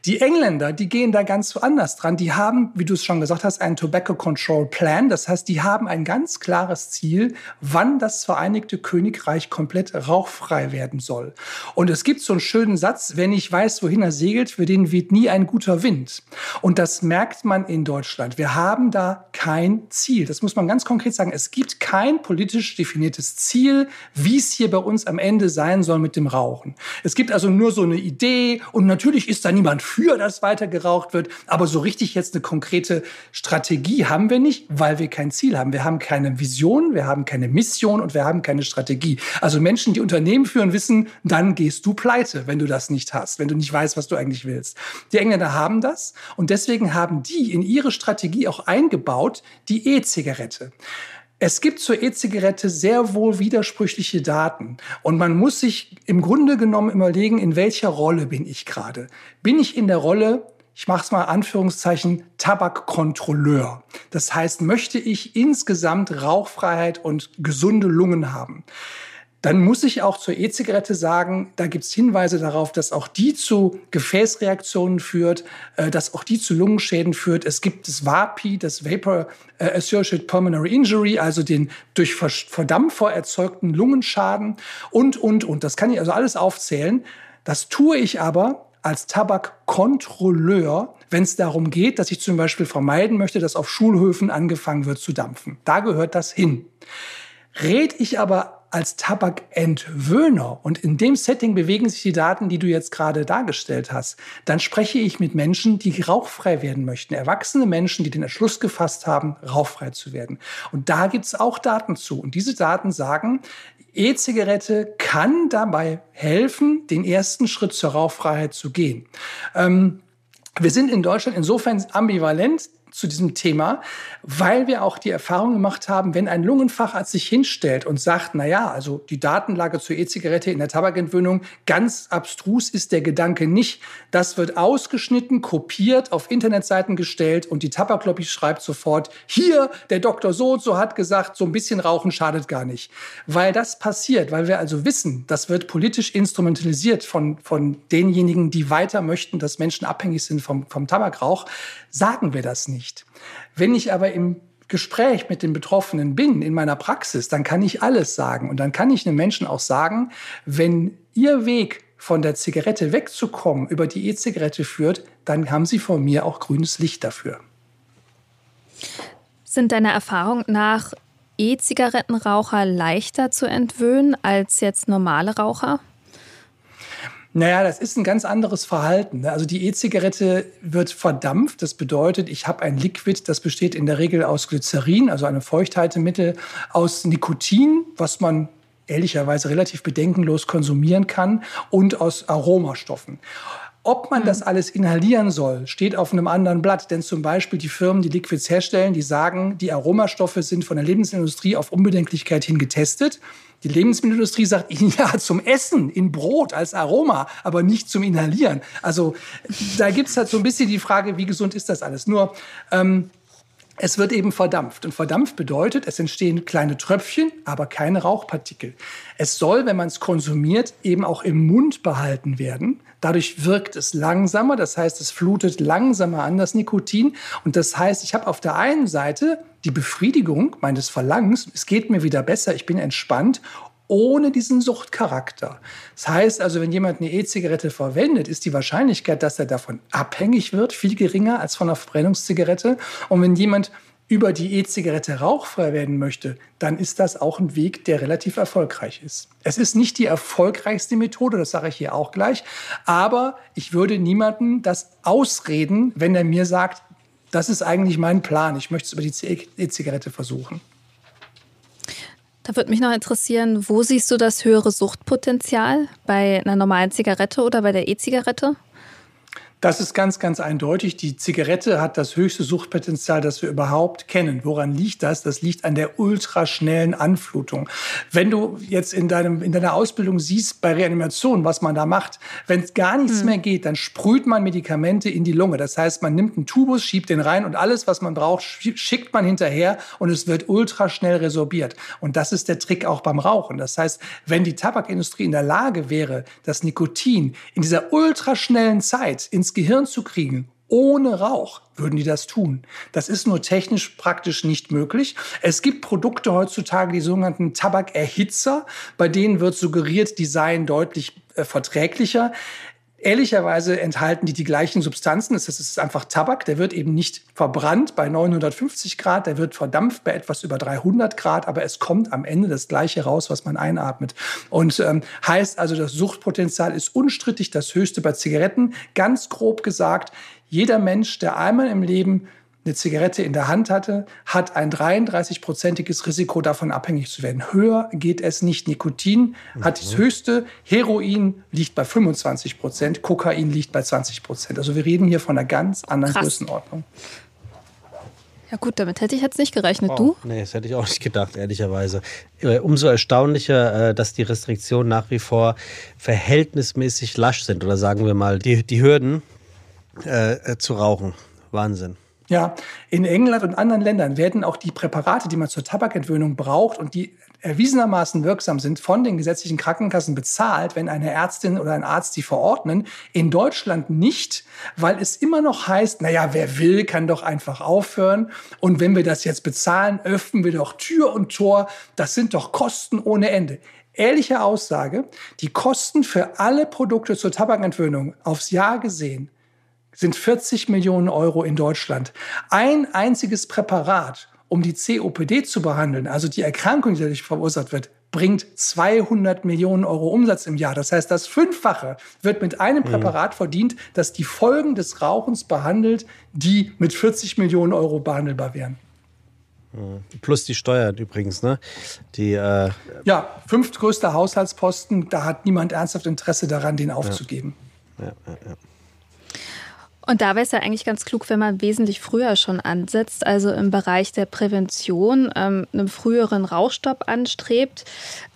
Die Engländer, die gehen da ganz anders dran. Die haben, wie du es schon gesagt hast, einen Tobacco Control Plan. Das heißt, die haben ein ganz klares Ziel, wann das Vereinigte Königreich komplett rauchfrei werden soll. Und es gibt so einen schönen Satz, wenn ich weiß, wohin er segelt, für den weht nie ein guter Wind. Und das merkt man in Deutschland. Wir haben da kein Ziel. Das muss man ganz konkret sagen. Es gibt kein politisch definiertes Ziel, wie es hier bei uns am Ende sein soll mit dem Rauch rauchen. Es gibt also nur so eine Idee und natürlich ist da niemand für, dass weiter geraucht wird, aber so richtig jetzt eine konkrete Strategie haben wir nicht, weil wir kein Ziel haben. Wir haben keine Vision, wir haben keine Mission und wir haben keine Strategie. Also Menschen, die Unternehmen führen, wissen, dann gehst du pleite, wenn du das nicht hast, wenn du nicht weißt, was du eigentlich willst. Die Engländer haben das und deswegen haben die in ihre Strategie auch eingebaut die E-Zigarette. Es gibt zur E-Zigarette sehr wohl widersprüchliche Daten. Und man muss sich im Grunde genommen überlegen, in welcher Rolle bin ich gerade? Bin ich in der Rolle, ich mache es mal Anführungszeichen, Tabakkontrolleur? Das heißt, möchte ich insgesamt Rauchfreiheit und gesunde Lungen haben? Dann muss ich auch zur E-Zigarette sagen, da gibt es Hinweise darauf, dass auch die zu Gefäßreaktionen führt, äh, dass auch die zu Lungenschäden führt. Es gibt das VAPI, das Vapor äh, Associated Pulmonary Injury, also den durch Verdampfer erzeugten Lungenschaden und, und, und. Das kann ich also alles aufzählen. Das tue ich aber als Tabakkontrolleur, wenn es darum geht, dass ich zum Beispiel vermeiden möchte, dass auf Schulhöfen angefangen wird zu dampfen. Da gehört das hin. Red ich aber als Tabakentwöhner und in dem Setting bewegen sich die Daten, die du jetzt gerade dargestellt hast, dann spreche ich mit Menschen, die rauchfrei werden möchten. Erwachsene Menschen, die den Entschluss gefasst haben, rauchfrei zu werden. Und da gibt es auch Daten zu. Und diese Daten sagen, E-Zigarette kann dabei helfen, den ersten Schritt zur Rauchfreiheit zu gehen. Ähm, wir sind in Deutschland insofern ambivalent zu diesem Thema, weil wir auch die Erfahrung gemacht haben, wenn ein Lungenfacharzt sich hinstellt und sagt, na ja, also die Datenlage zur E-Zigarette in der Tabakentwöhnung, ganz abstrus ist der Gedanke nicht. Das wird ausgeschnitten, kopiert, auf Internetseiten gestellt und die Tabaklobby schreibt sofort, hier, der Doktor so und so hat gesagt, so ein bisschen Rauchen schadet gar nicht. Weil das passiert, weil wir also wissen, das wird politisch instrumentalisiert von, von denjenigen, die weiter möchten, dass Menschen abhängig sind vom, vom Tabakrauch, sagen wir das nicht. Wenn ich aber im Gespräch mit den Betroffenen bin, in meiner Praxis, dann kann ich alles sagen. Und dann kann ich einem Menschen auch sagen, wenn Ihr Weg von der Zigarette wegzukommen über die E-Zigarette führt, dann haben Sie von mir auch grünes Licht dafür. Sind deiner Erfahrung nach E-Zigarettenraucher leichter zu entwöhnen als jetzt normale Raucher? Naja, das ist ein ganz anderes Verhalten. Ne? Also die E-Zigarette wird verdampft. Das bedeutet, ich habe ein Liquid, das besteht in der Regel aus Glycerin, also einem Feuchthaltemittel, aus Nikotin, was man ehrlicherweise relativ bedenkenlos konsumieren kann, und aus Aromastoffen. Ob man das mhm. alles inhalieren soll, steht auf einem anderen Blatt. Denn zum Beispiel die Firmen, die Liquids herstellen, die sagen, die Aromastoffe sind von der Lebensindustrie auf Unbedenklichkeit hin getestet. Die Lebensmittelindustrie sagt Ihnen ja zum Essen, in Brot als Aroma, aber nicht zum Inhalieren. Also da gibt es halt so ein bisschen die Frage, wie gesund ist das alles? Nur ähm, es wird eben verdampft. Und verdampft bedeutet, es entstehen kleine Tröpfchen, aber keine Rauchpartikel. Es soll, wenn man es konsumiert, eben auch im Mund behalten werden. Dadurch wirkt es langsamer, das heißt, es flutet langsamer an das Nikotin. Und das heißt, ich habe auf der einen Seite die Befriedigung meines Verlangens, es geht mir wieder besser, ich bin entspannt ohne diesen Suchtcharakter. Das heißt also, wenn jemand eine E-Zigarette verwendet, ist die Wahrscheinlichkeit, dass er davon abhängig wird, viel geringer als von einer Verbrennungszigarette. Und wenn jemand über die E-Zigarette rauchfrei werden möchte, dann ist das auch ein Weg, der relativ erfolgreich ist. Es ist nicht die erfolgreichste Methode, das sage ich hier auch gleich, aber ich würde niemandem das ausreden, wenn er mir sagt, das ist eigentlich mein Plan, ich möchte es über die E-Zigarette versuchen. Da würde mich noch interessieren, wo siehst du das höhere Suchtpotenzial? Bei einer normalen Zigarette oder bei der E-Zigarette? Das ist ganz, ganz eindeutig. Die Zigarette hat das höchste Suchtpotenzial, das wir überhaupt kennen. Woran liegt das? Das liegt an der ultraschnellen Anflutung. Wenn du jetzt in, deinem, in deiner Ausbildung siehst bei Reanimation, was man da macht, wenn es gar nichts hm. mehr geht, dann sprüht man Medikamente in die Lunge. Das heißt, man nimmt einen Tubus, schiebt den rein und alles, was man braucht, schickt man hinterher und es wird ultraschnell resorbiert. Und das ist der Trick auch beim Rauchen. Das heißt, wenn die Tabakindustrie in der Lage wäre, das Nikotin in dieser ultraschnellen Zeit ins ins Gehirn zu kriegen, ohne Rauch, würden die das tun. Das ist nur technisch praktisch nicht möglich. Es gibt Produkte heutzutage, die sogenannten Tabakerhitzer, bei denen wird suggeriert, die seien deutlich äh, verträglicher. Ehrlicherweise enthalten die die gleichen Substanzen. Das ist einfach Tabak. Der wird eben nicht verbrannt bei 950 Grad. Der wird verdampft bei etwas über 300 Grad. Aber es kommt am Ende das Gleiche raus, was man einatmet. Und ähm, heißt also, das Suchtpotenzial ist unstrittig das höchste bei Zigaretten. Ganz grob gesagt, jeder Mensch, der einmal im Leben eine Zigarette in der Hand hatte, hat ein 33-prozentiges Risiko davon abhängig zu werden. Höher geht es nicht. Nikotin mhm. hat das höchste, Heroin liegt bei 25 Prozent, Kokain liegt bei 20 Prozent. Also wir reden hier von einer ganz anderen Krass. Größenordnung. Ja gut, damit hätte ich jetzt nicht gerechnet. Oh, du? Nee, das hätte ich auch nicht gedacht, ehrlicherweise. Äh, umso erstaunlicher, äh, dass die Restriktionen nach wie vor verhältnismäßig lasch sind. Oder sagen wir mal, die, die Hürden äh, äh zu rauchen. Wahnsinn. Ja, in England und anderen Ländern werden auch die Präparate, die man zur Tabakentwöhnung braucht und die erwiesenermaßen wirksam sind, von den gesetzlichen Krankenkassen bezahlt, wenn eine Ärztin oder ein Arzt die verordnen. In Deutschland nicht, weil es immer noch heißt, naja, wer will, kann doch einfach aufhören. Und wenn wir das jetzt bezahlen, öffnen wir doch Tür und Tor. Das sind doch Kosten ohne Ende. Ehrliche Aussage, die Kosten für alle Produkte zur Tabakentwöhnung aufs Jahr gesehen sind 40 Millionen Euro in Deutschland. Ein einziges Präparat um die COPD zu behandeln, also die Erkrankung, die dadurch verursacht wird, bringt 200 Millionen Euro Umsatz im Jahr. Das heißt, das Fünffache wird mit einem mhm. Präparat verdient, das die Folgen des Rauchens behandelt, die mit 40 Millionen Euro behandelbar wären. Mhm. Plus die Steuern übrigens, ne? Die, äh ja, fünftgrößter Haushaltsposten, da hat niemand ernsthaft Interesse daran, den aufzugeben. Ja, ja, ja. Und da wäre es ja eigentlich ganz klug, wenn man wesentlich früher schon ansetzt, also im Bereich der Prävention ähm, einen früheren Rauchstopp anstrebt,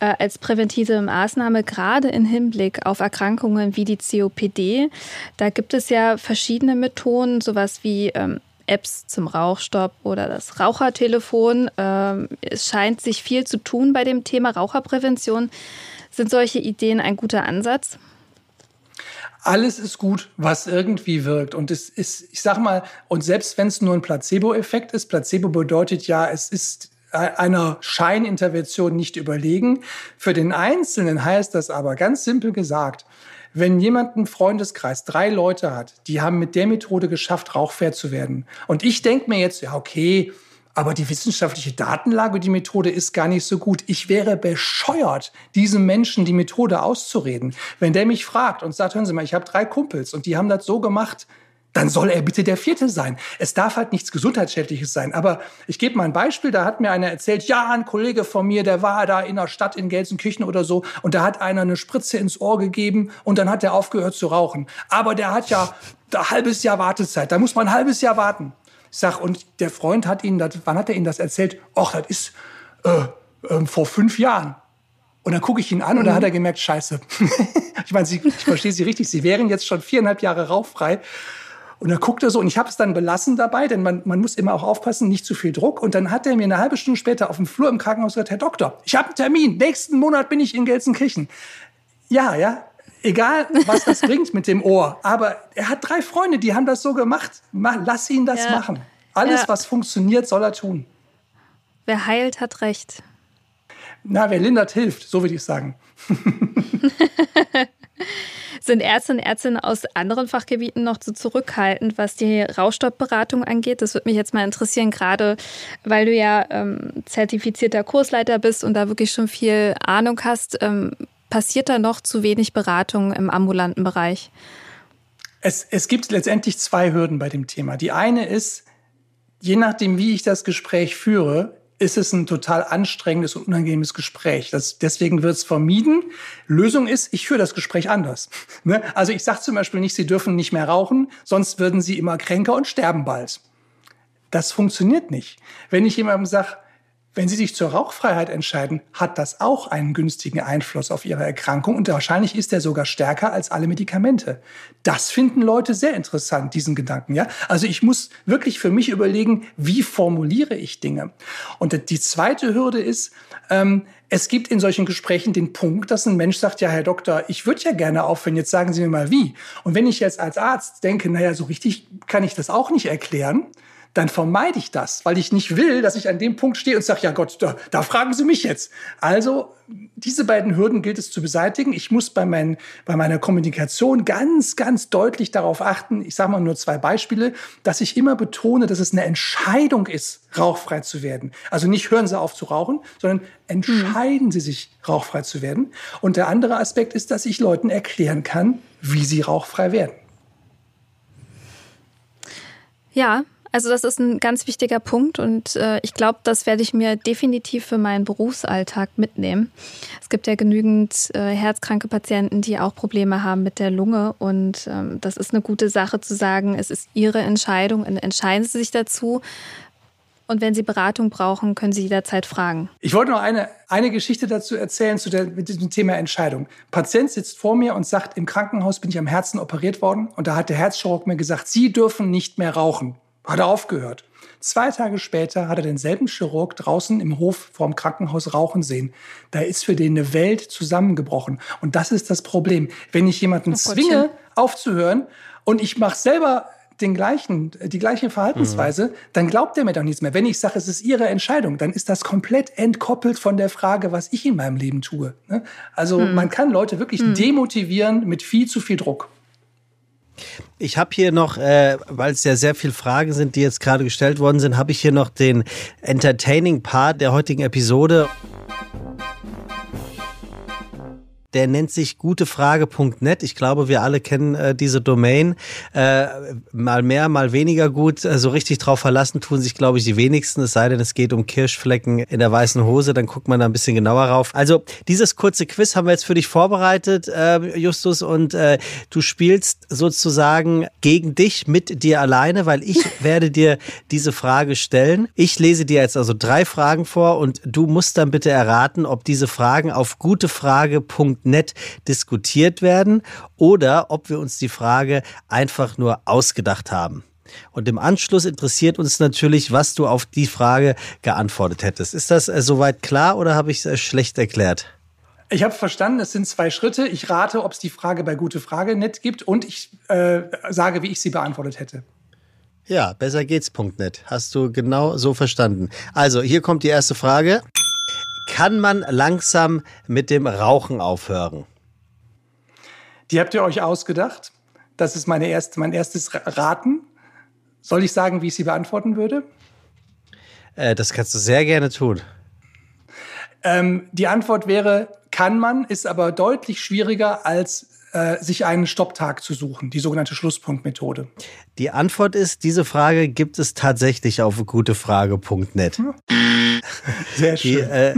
äh, als präventive Maßnahme, gerade im Hinblick auf Erkrankungen wie die COPD. Da gibt es ja verschiedene Methoden, sowas wie ähm, Apps zum Rauchstopp oder das Rauchertelefon. Ähm, es scheint sich viel zu tun bei dem Thema Raucherprävention. Sind solche Ideen ein guter Ansatz? Alles ist gut, was irgendwie wirkt. Und es ist, ich sag mal, und selbst wenn es nur ein Placebo-Effekt ist, Placebo bedeutet ja, es ist einer Scheinintervention nicht überlegen. Für den Einzelnen heißt das aber ganz simpel gesagt, wenn jemand einen Freundeskreis, drei Leute hat, die haben mit der Methode geschafft, rauchfair zu werden. Und ich denke mir jetzt, ja, okay, aber die wissenschaftliche Datenlage, die Methode ist gar nicht so gut. Ich wäre bescheuert, diesem Menschen die Methode auszureden. Wenn der mich fragt und sagt, hören Sie mal, ich habe drei Kumpels und die haben das so gemacht, dann soll er bitte der Vierte sein. Es darf halt nichts Gesundheitsschädliches sein. Aber ich gebe mal ein Beispiel, da hat mir einer erzählt, ja, ein Kollege von mir, der war da in der Stadt in Gelsenkirchen oder so und da hat einer eine Spritze ins Ohr gegeben und dann hat er aufgehört zu rauchen. Aber der hat ja ein halbes Jahr Wartezeit, da muss man ein halbes Jahr warten. Ich sag, und der Freund hat Ihnen das, wann hat er Ihnen das erzählt? Ach, das ist äh, äh, vor fünf Jahren. Und dann gucke ich ihn an und mhm. dann hat er gemerkt, scheiße. ich meine, ich verstehe Sie richtig, Sie wären jetzt schon viereinhalb Jahre rauchfrei. Und dann guckt er so, und ich habe es dann belassen dabei, denn man, man muss immer auch aufpassen, nicht zu viel Druck. Und dann hat er mir eine halbe Stunde später auf dem Flur im Krankenhaus gesagt, Herr Doktor, ich habe einen Termin, nächsten Monat bin ich in Gelsenkirchen. Ja, ja, egal was das bringt mit dem Ohr. Aber er hat drei Freunde, die haben das so gemacht. Lass ihn das ja. machen. Alles, ja. was funktioniert, soll er tun. Wer heilt, hat recht. Na, wer lindert, hilft, so würde ich sagen. Sind Ärzte und Ärztinnen aus anderen Fachgebieten noch zu zurückhaltend, was die Rauchstoppberatung angeht? Das würde mich jetzt mal interessieren, gerade weil du ja ähm, zertifizierter Kursleiter bist und da wirklich schon viel Ahnung hast. Ähm, passiert da noch zu wenig Beratung im ambulanten Bereich? Es, es gibt letztendlich zwei Hürden bei dem Thema. Die eine ist, je nachdem, wie ich das Gespräch führe, ist es ein total anstrengendes und unangenehmes Gespräch. Das, deswegen wird es vermieden. Lösung ist, ich führe das Gespräch anders. Ne? Also ich sage zum Beispiel nicht, Sie dürfen nicht mehr rauchen, sonst würden Sie immer kränker und sterben bald. Das funktioniert nicht. Wenn ich jemandem sage, wenn Sie sich zur Rauchfreiheit entscheiden, hat das auch einen günstigen Einfluss auf Ihre Erkrankung und wahrscheinlich ist er sogar stärker als alle Medikamente. Das finden Leute sehr interessant, diesen Gedanken, ja. Also ich muss wirklich für mich überlegen, wie formuliere ich Dinge. Und die zweite Hürde ist, ähm, es gibt in solchen Gesprächen den Punkt, dass ein Mensch sagt, ja, Herr Doktor, ich würde ja gerne aufhören, jetzt sagen Sie mir mal wie. Und wenn ich jetzt als Arzt denke, naja, so richtig kann ich das auch nicht erklären, dann vermeide ich das, weil ich nicht will, dass ich an dem Punkt stehe und sage, ja Gott, da, da fragen Sie mich jetzt. Also diese beiden Hürden gilt es zu beseitigen. Ich muss bei, mein, bei meiner Kommunikation ganz, ganz deutlich darauf achten, ich sage mal nur zwei Beispiele, dass ich immer betone, dass es eine Entscheidung ist, rauchfrei zu werden. Also nicht hören Sie auf zu rauchen, sondern entscheiden Sie sich, rauchfrei zu werden. Und der andere Aspekt ist, dass ich Leuten erklären kann, wie sie rauchfrei werden. Ja, also das ist ein ganz wichtiger Punkt und äh, ich glaube, das werde ich mir definitiv für meinen Berufsalltag mitnehmen. Es gibt ja genügend äh, herzkranke Patienten, die auch Probleme haben mit der Lunge und ähm, das ist eine gute Sache zu sagen, es ist ihre Entscheidung und entscheiden Sie sich dazu. Und wenn Sie Beratung brauchen, können Sie jederzeit fragen. Ich wollte noch eine, eine Geschichte dazu erzählen zu der, mit diesem Thema Entscheidung. Patient sitzt vor mir und sagt, im Krankenhaus bin ich am Herzen operiert worden und da hat der Herzchirurg mir gesagt, Sie dürfen nicht mehr rauchen. Hat er aufgehört. Zwei Tage später hat er denselben Chirurg draußen im Hof vorm Krankenhaus rauchen sehen. Da ist für den eine Welt zusammengebrochen. Und das ist das Problem. Wenn ich jemanden oh zwinge, aufzuhören und ich mache selber den gleichen, die gleiche Verhaltensweise, mhm. dann glaubt er mir doch nichts mehr. Wenn ich sage, es ist ihre Entscheidung, dann ist das komplett entkoppelt von der Frage, was ich in meinem Leben tue. Ne? Also mhm. man kann Leute wirklich mhm. demotivieren mit viel zu viel Druck. Ich habe hier noch, äh, weil es ja sehr viele Fragen sind, die jetzt gerade gestellt worden sind, habe ich hier noch den Entertaining Part der heutigen Episode der nennt sich gutefrage.net. Ich glaube, wir alle kennen äh, diese Domain. Äh, mal mehr, mal weniger gut. Äh, so richtig drauf verlassen tun sich, glaube ich, die wenigsten. Es sei denn, es geht um Kirschflecken in der weißen Hose. Dann guckt man da ein bisschen genauer rauf. Also dieses kurze Quiz haben wir jetzt für dich vorbereitet, äh, Justus. Und äh, du spielst sozusagen gegen dich mit dir alleine, weil ich werde dir diese Frage stellen. Ich lese dir jetzt also drei Fragen vor und du musst dann bitte erraten, ob diese Fragen auf gutefrage.net nett diskutiert werden oder ob wir uns die Frage einfach nur ausgedacht haben. Und im Anschluss interessiert uns natürlich, was du auf die Frage geantwortet hättest. Ist das äh, soweit klar oder habe ich es äh, schlecht erklärt? Ich habe verstanden, es sind zwei Schritte. Ich rate, ob es die Frage bei Gute Frage nett gibt und ich äh, sage, wie ich sie beantwortet hätte. Ja, besser geht's.net. Hast du genau so verstanden. Also, hier kommt die erste Frage. Kann man langsam mit dem Rauchen aufhören? Die habt ihr euch ausgedacht. Das ist meine erste, mein erstes Raten. Soll ich sagen, wie ich sie beantworten würde? Äh, das kannst du sehr gerne tun. Ähm, die Antwort wäre, kann man, ist aber deutlich schwieriger als äh, sich einen Stopptag zu suchen, die sogenannte Schlusspunktmethode. Die Antwort ist, diese Frage gibt es tatsächlich auf gutefrage.net. Sehr schön. Die, äh,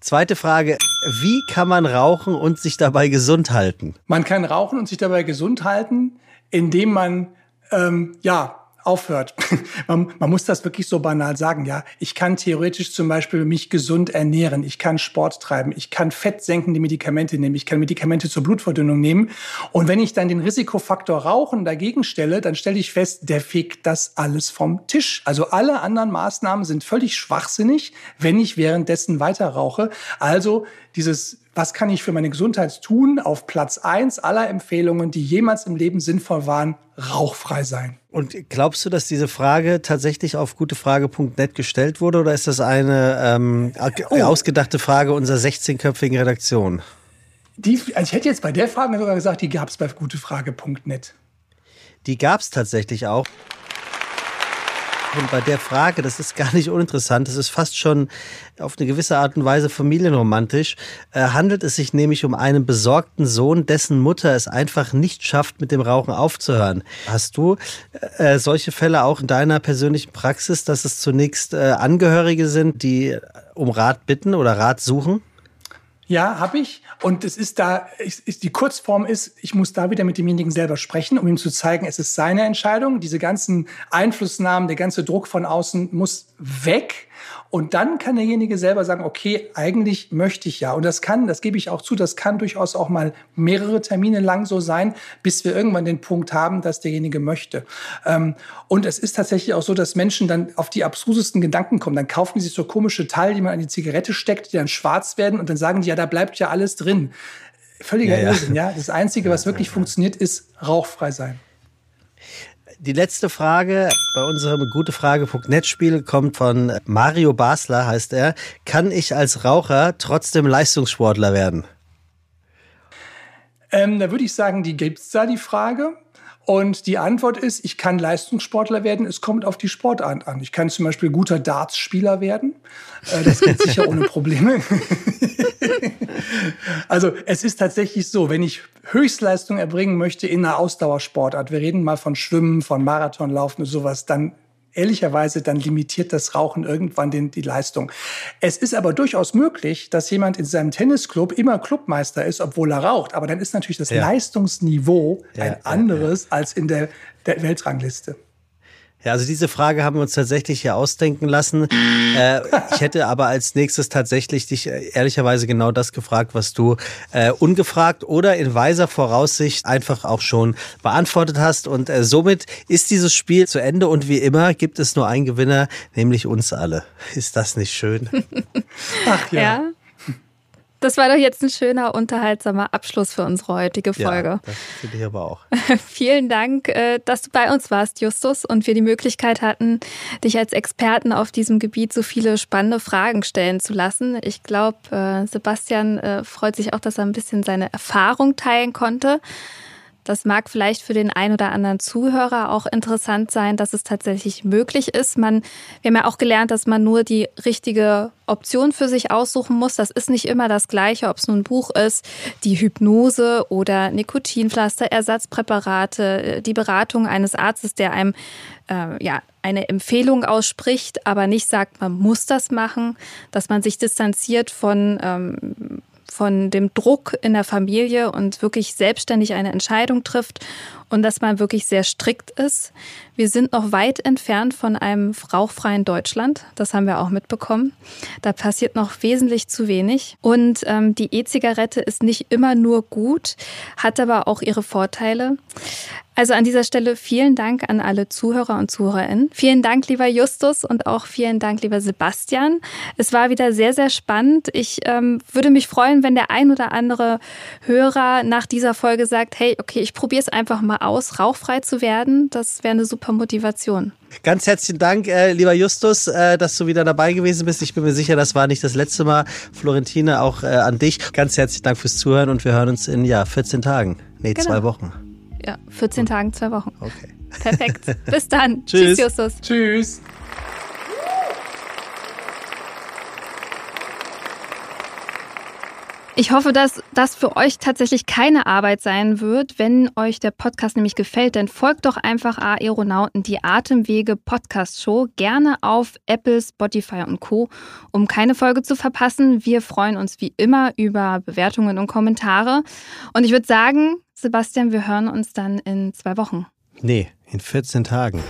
zweite Frage, wie kann man rauchen und sich dabei gesund halten? Man kann rauchen und sich dabei gesund halten, indem man ähm, ja aufhört. man, man, muss das wirklich so banal sagen, ja. Ich kann theoretisch zum Beispiel mich gesund ernähren, ich kann Sport treiben, ich kann fettsenkende Medikamente nehmen, ich kann Medikamente zur Blutverdünnung nehmen. Und wenn ich dann den Risikofaktor Rauchen dagegen stelle, dann stelle ich fest, der fegt das alles vom Tisch. Also alle anderen Maßnahmen sind völlig schwachsinnig, wenn ich währenddessen weiter rauche. Also dieses was kann ich für meine Gesundheit tun? Auf Platz eins aller Empfehlungen, die jemals im Leben sinnvoll waren, rauchfrei sein. Und glaubst du, dass diese Frage tatsächlich auf gutefrage.net gestellt wurde oder ist das eine ähm, oh. ausgedachte Frage unserer 16-köpfigen Redaktion? Die, also ich hätte jetzt bei der Frage sogar gesagt, die gab es bei gutefrage.net. Die gab es tatsächlich auch. Und bei der Frage, das ist gar nicht uninteressant, das ist fast schon auf eine gewisse Art und Weise familienromantisch, äh, handelt es sich nämlich um einen besorgten Sohn, dessen Mutter es einfach nicht schafft, mit dem Rauchen aufzuhören. Hast du äh, solche Fälle auch in deiner persönlichen Praxis, dass es zunächst äh, Angehörige sind, die um Rat bitten oder Rat suchen? Ja, habe ich. Und es ist da, ist, ist, die Kurzform ist, ich muss da wieder mit demjenigen selber sprechen, um ihm zu zeigen, es ist seine Entscheidung. Diese ganzen Einflussnahmen, der ganze Druck von außen muss weg. Und dann kann derjenige selber sagen, okay, eigentlich möchte ich ja. Und das kann, das gebe ich auch zu, das kann durchaus auch mal mehrere Termine lang so sein, bis wir irgendwann den Punkt haben, dass derjenige möchte. Ähm, und es ist tatsächlich auch so, dass Menschen dann auf die abstrusesten Gedanken kommen. Dann kaufen sie sich so komische Teile, die man an die Zigarette steckt, die dann schwarz werden und dann sagen die, ja, da bleibt ja alles drin. Völliger ja, Irrsinn, ja. Das Einzige, was wirklich funktioniert, ist rauchfrei sein die letzte Frage bei unserem Gutefrage.net-Spiel kommt von Mario Basler, heißt er. Kann ich als Raucher trotzdem Leistungssportler werden? Ähm, da würde ich sagen, die gibt es da, die Frage. Und die Antwort ist, ich kann Leistungssportler werden, es kommt auf die Sportart an. Ich kann zum Beispiel guter Darts-Spieler werden. Äh, das geht sicher ohne Probleme. also es ist tatsächlich so, wenn ich Höchstleistung erbringen möchte in einer Ausdauersportart, wir reden mal von Schwimmen, von Marathonlaufen und sowas, dann ehrlicherweise, dann limitiert das Rauchen irgendwann den, die Leistung. Es ist aber durchaus möglich, dass jemand in seinem Tennisclub immer Clubmeister ist, obwohl er raucht. Aber dann ist natürlich das ja. Leistungsniveau ja, ein anderes ja, als in der, der Weltrangliste. Ja, also diese Frage haben wir uns tatsächlich hier ausdenken lassen. Äh, ich hätte aber als nächstes tatsächlich dich äh, ehrlicherweise genau das gefragt, was du äh, ungefragt oder in weiser Voraussicht einfach auch schon beantwortet hast. Und äh, somit ist dieses Spiel zu Ende und wie immer gibt es nur einen Gewinner, nämlich uns alle. Ist das nicht schön? Ach ja. ja. Das war doch jetzt ein schöner, unterhaltsamer Abschluss für unsere heutige Folge. Ja, das finde ich aber auch. Vielen Dank, äh, dass du bei uns warst, Justus, und wir die Möglichkeit hatten, dich als Experten auf diesem Gebiet so viele spannende Fragen stellen zu lassen. Ich glaube, äh, Sebastian äh, freut sich auch, dass er ein bisschen seine Erfahrung teilen konnte. Das mag vielleicht für den ein oder anderen Zuhörer auch interessant sein, dass es tatsächlich möglich ist. Man, wir haben ja auch gelernt, dass man nur die richtige Option für sich aussuchen muss. Das ist nicht immer das Gleiche, ob es nun ein Buch ist, die Hypnose oder Nikotinpflaster, Ersatzpräparate, die Beratung eines Arztes, der einem äh, ja, eine Empfehlung ausspricht, aber nicht sagt, man muss das machen, dass man sich distanziert von ähm, von dem Druck in der Familie und wirklich selbstständig eine Entscheidung trifft und dass man wirklich sehr strikt ist. Wir sind noch weit entfernt von einem rauchfreien Deutschland. Das haben wir auch mitbekommen. Da passiert noch wesentlich zu wenig. Und ähm, die E-Zigarette ist nicht immer nur gut, hat aber auch ihre Vorteile. Also an dieser Stelle vielen Dank an alle Zuhörer und Zuhörerinnen. Vielen Dank, lieber Justus, und auch vielen Dank, lieber Sebastian. Es war wieder sehr, sehr spannend. Ich ähm, würde mich freuen, wenn der ein oder andere Hörer nach dieser Folge sagt, hey, okay, ich probiere es einfach mal aus, rauchfrei zu werden. Das wäre eine super Motivation. Ganz herzlichen Dank, äh, lieber Justus, äh, dass du wieder dabei gewesen bist. Ich bin mir sicher, das war nicht das letzte Mal. Florentine, auch äh, an dich. Ganz herzlichen Dank fürs Zuhören und wir hören uns in ja, 14 Tagen. Nee, genau. zwei Wochen. Ja, 14 Gut. Tagen, zwei Wochen. Okay. Perfekt. Bis dann. Tschüss. Tschüss, Justus. Tschüss. Ich hoffe, dass das für euch tatsächlich keine Arbeit sein wird, wenn euch der Podcast nämlich gefällt. Denn folgt doch einfach Aeronauten, die Atemwege Podcast Show, gerne auf Apple, Spotify und Co., um keine Folge zu verpassen. Wir freuen uns wie immer über Bewertungen und Kommentare. Und ich würde sagen, Sebastian, wir hören uns dann in zwei Wochen. Nee, in 14 Tagen.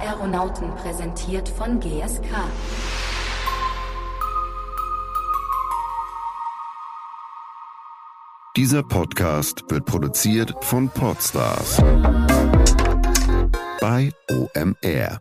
Aeronauten präsentiert von GSK. Dieser Podcast wird produziert von Podstars bei OMR.